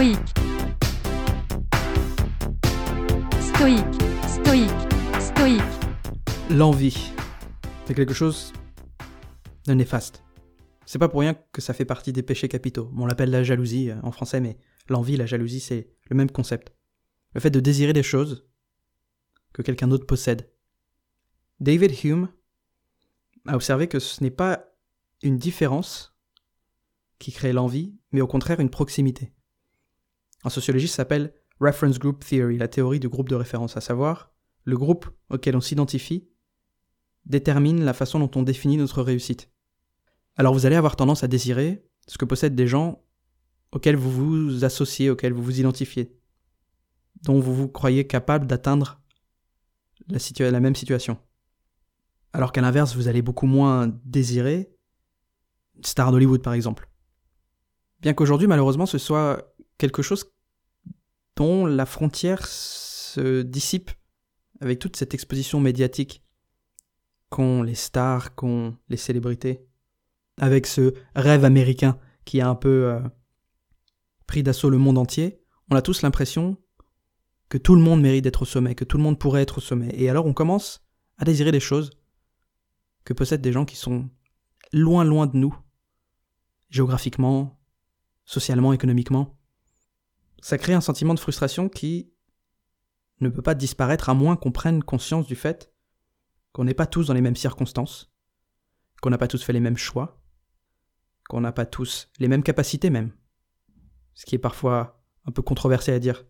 stoïque, stoïque, stoïque. L'envie. C'est quelque chose de néfaste. C'est pas pour rien que ça fait partie des péchés capitaux. On l'appelle la jalousie euh, en français, mais l'envie, la jalousie, c'est le même concept. Le fait de désirer des choses que quelqu'un d'autre possède. David Hume a observé que ce n'est pas une différence qui crée l'envie, mais au contraire une proximité. En sociologie, ça s'appelle Reference Group Theory, la théorie du groupe de référence, à savoir le groupe auquel on s'identifie détermine la façon dont on définit notre réussite. Alors vous allez avoir tendance à désirer ce que possèdent des gens auxquels vous vous associez, auxquels vous vous identifiez, dont vous vous croyez capable d'atteindre la, même situation. Alors qu'à l'inverse, vous allez beaucoup moins désirer star d'Hollywood par exemple. Bien qu'aujourd'hui, malheureusement, ce soit quelque chose dont la frontière se dissipe avec toute cette exposition médiatique qu'ont les stars, qu'ont les célébrités, avec ce rêve américain qui a un peu euh, pris d'assaut le monde entier, on a tous l'impression que tout le monde mérite d'être au sommet, que tout le monde pourrait être au sommet. Et alors on commence à désirer des choses que possèdent des gens qui sont loin loin de nous, géographiquement, socialement, économiquement. Ça crée un sentiment de frustration qui ne peut pas disparaître à moins qu'on prenne conscience du fait qu'on n'est pas tous dans les mêmes circonstances, qu'on n'a pas tous fait les mêmes choix, qu'on n'a pas tous les mêmes capacités même. Ce qui est parfois un peu controversé à dire.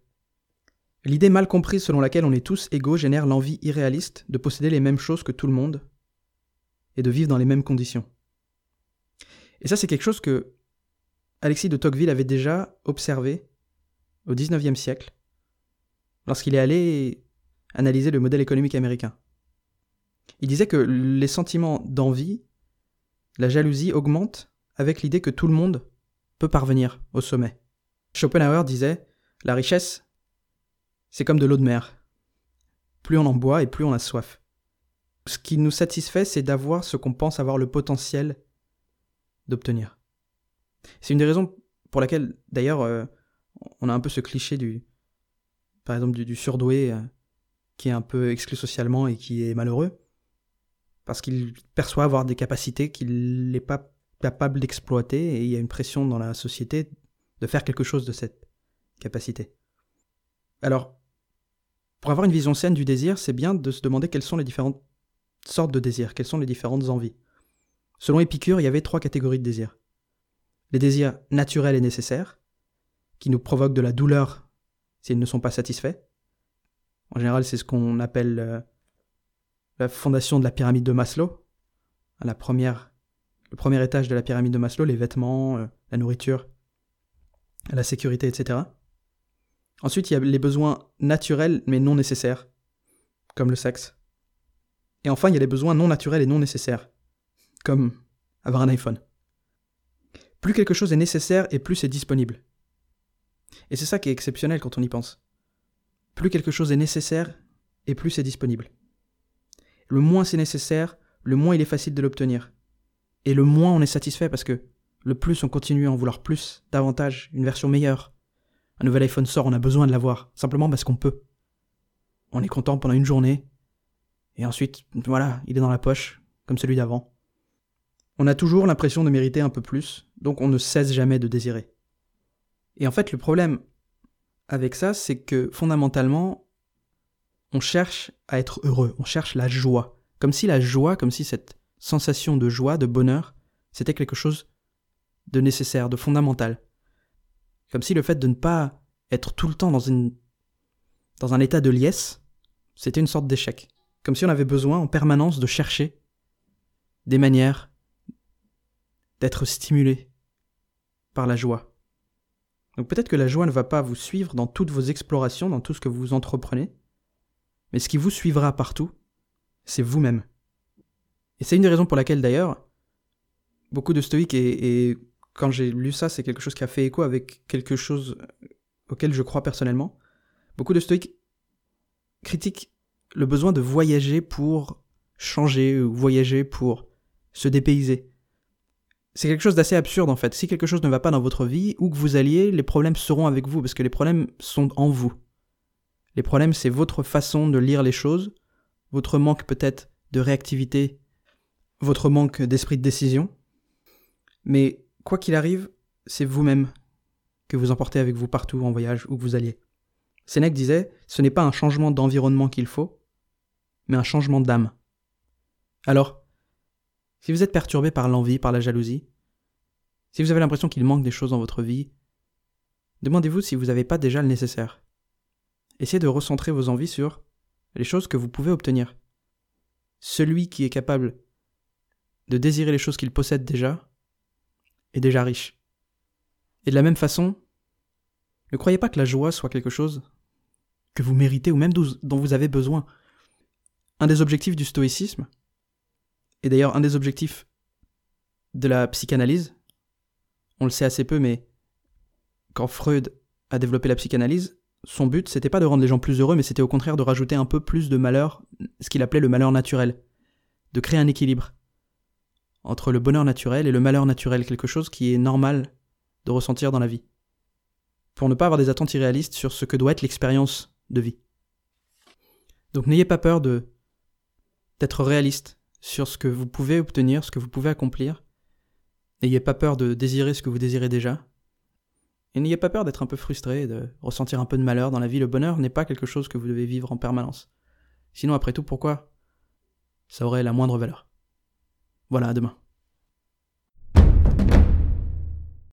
L'idée mal comprise selon laquelle on est tous égaux génère l'envie irréaliste de posséder les mêmes choses que tout le monde et de vivre dans les mêmes conditions. Et ça c'est quelque chose que Alexis de Tocqueville avait déjà observé au XIXe siècle, lorsqu'il est allé analyser le modèle économique américain. Il disait que les sentiments d'envie, la jalousie augmentent avec l'idée que tout le monde peut parvenir au sommet. Schopenhauer disait La richesse, c'est comme de l'eau de mer. Plus on en boit et plus on a soif. Ce qui nous satisfait, c'est d'avoir ce qu'on pense avoir le potentiel d'obtenir. C'est une des raisons pour laquelle, d'ailleurs, euh, on a un peu ce cliché du, par exemple, du, surdoué euh, qui est un peu exclu socialement et qui est malheureux, parce qu'il perçoit avoir des capacités qu'il n'est pas capable d'exploiter et il y a une pression dans la société de faire quelque chose de cette capacité. Alors, pour avoir une vision saine du désir, c'est bien de se demander quelles sont les différentes sortes de désirs, quelles sont les différentes envies. Selon Épicure, il y avait trois catégories de désirs les désirs naturels et nécessaires, qui nous provoquent de la douleur s'ils ne sont pas satisfaits. En général, c'est ce qu'on appelle euh, la fondation de la pyramide de Maslow. La première, le premier étage de la pyramide de Maslow, les vêtements, euh, la nourriture, la sécurité, etc. Ensuite, il y a les besoins naturels mais non nécessaires, comme le sexe. Et enfin, il y a les besoins non naturels et non nécessaires, comme avoir un iPhone. Plus quelque chose est nécessaire et plus c'est disponible. Et c'est ça qui est exceptionnel quand on y pense. Plus quelque chose est nécessaire et plus c'est disponible. Le moins c'est nécessaire, le moins il est facile de l'obtenir. Et le moins on est satisfait parce que le plus on continue à en vouloir plus, davantage, une version meilleure. Un nouvel iPhone sort, on a besoin de l'avoir, simplement parce qu'on peut. On est content pendant une journée, et ensuite, voilà, il est dans la poche, comme celui d'avant. On a toujours l'impression de mériter un peu plus, donc on ne cesse jamais de désirer. Et en fait, le problème avec ça, c'est que fondamentalement, on cherche à être heureux, on cherche la joie. Comme si la joie, comme si cette sensation de joie, de bonheur, c'était quelque chose de nécessaire, de fondamental. Comme si le fait de ne pas être tout le temps dans, une, dans un état de liesse, c'était une sorte d'échec. Comme si on avait besoin en permanence de chercher des manières d'être stimulé par la joie. Donc peut-être que la joie ne va pas vous suivre dans toutes vos explorations, dans tout ce que vous entreprenez, mais ce qui vous suivra partout, c'est vous-même. Et c'est une des raisons pour laquelle d'ailleurs, beaucoup de stoïques, et, quand j'ai lu ça, c'est quelque chose qui a fait écho avec quelque chose auquel je crois personnellement, beaucoup de stoïques critiquent le besoin de voyager pour changer, ou voyager pour se dépayser. C'est quelque chose d'assez absurde en fait. Si quelque chose ne va pas dans votre vie, où que vous alliez, les problèmes seront avec vous, parce que les problèmes sont en vous. Les problèmes, c'est votre façon de lire les choses, votre manque peut-être de réactivité, votre manque d'esprit de décision. Mais quoi qu'il arrive, c'est vous-même que vous emportez avec vous partout en voyage, où que vous alliez. Sénèque disait, ce n'est pas un changement d'environnement qu'il faut, mais un changement d'âme. Alors, si vous êtes perturbé par l'envie, par la jalousie, si vous avez l'impression qu'il manque des choses dans votre vie, demandez-vous si vous n'avez pas déjà le nécessaire. Essayez de recentrer vos envies sur les choses que vous pouvez obtenir. Celui qui est capable de désirer les choses qu'il possède déjà est déjà riche. Et de la même façon, ne croyez pas que la joie soit quelque chose que vous méritez ou même dont vous avez besoin. Un des objectifs du stoïcisme, et d'ailleurs un des objectifs de la psychanalyse, on le sait assez peu, mais quand Freud a développé la psychanalyse, son but c'était pas de rendre les gens plus heureux, mais c'était au contraire de rajouter un peu plus de malheur, ce qu'il appelait le malheur naturel, de créer un équilibre entre le bonheur naturel et le malheur naturel, quelque chose qui est normal de ressentir dans la vie, pour ne pas avoir des attentes irréalistes sur ce que doit être l'expérience de vie. Donc n'ayez pas peur de d'être réaliste sur ce que vous pouvez obtenir, ce que vous pouvez accomplir. N'ayez pas peur de désirer ce que vous désirez déjà. Et n'ayez pas peur d'être un peu frustré, de ressentir un peu de malheur dans la vie. Le bonheur n'est pas quelque chose que vous devez vivre en permanence. Sinon, après tout, pourquoi? Ça aurait la moindre valeur Voilà, à demain.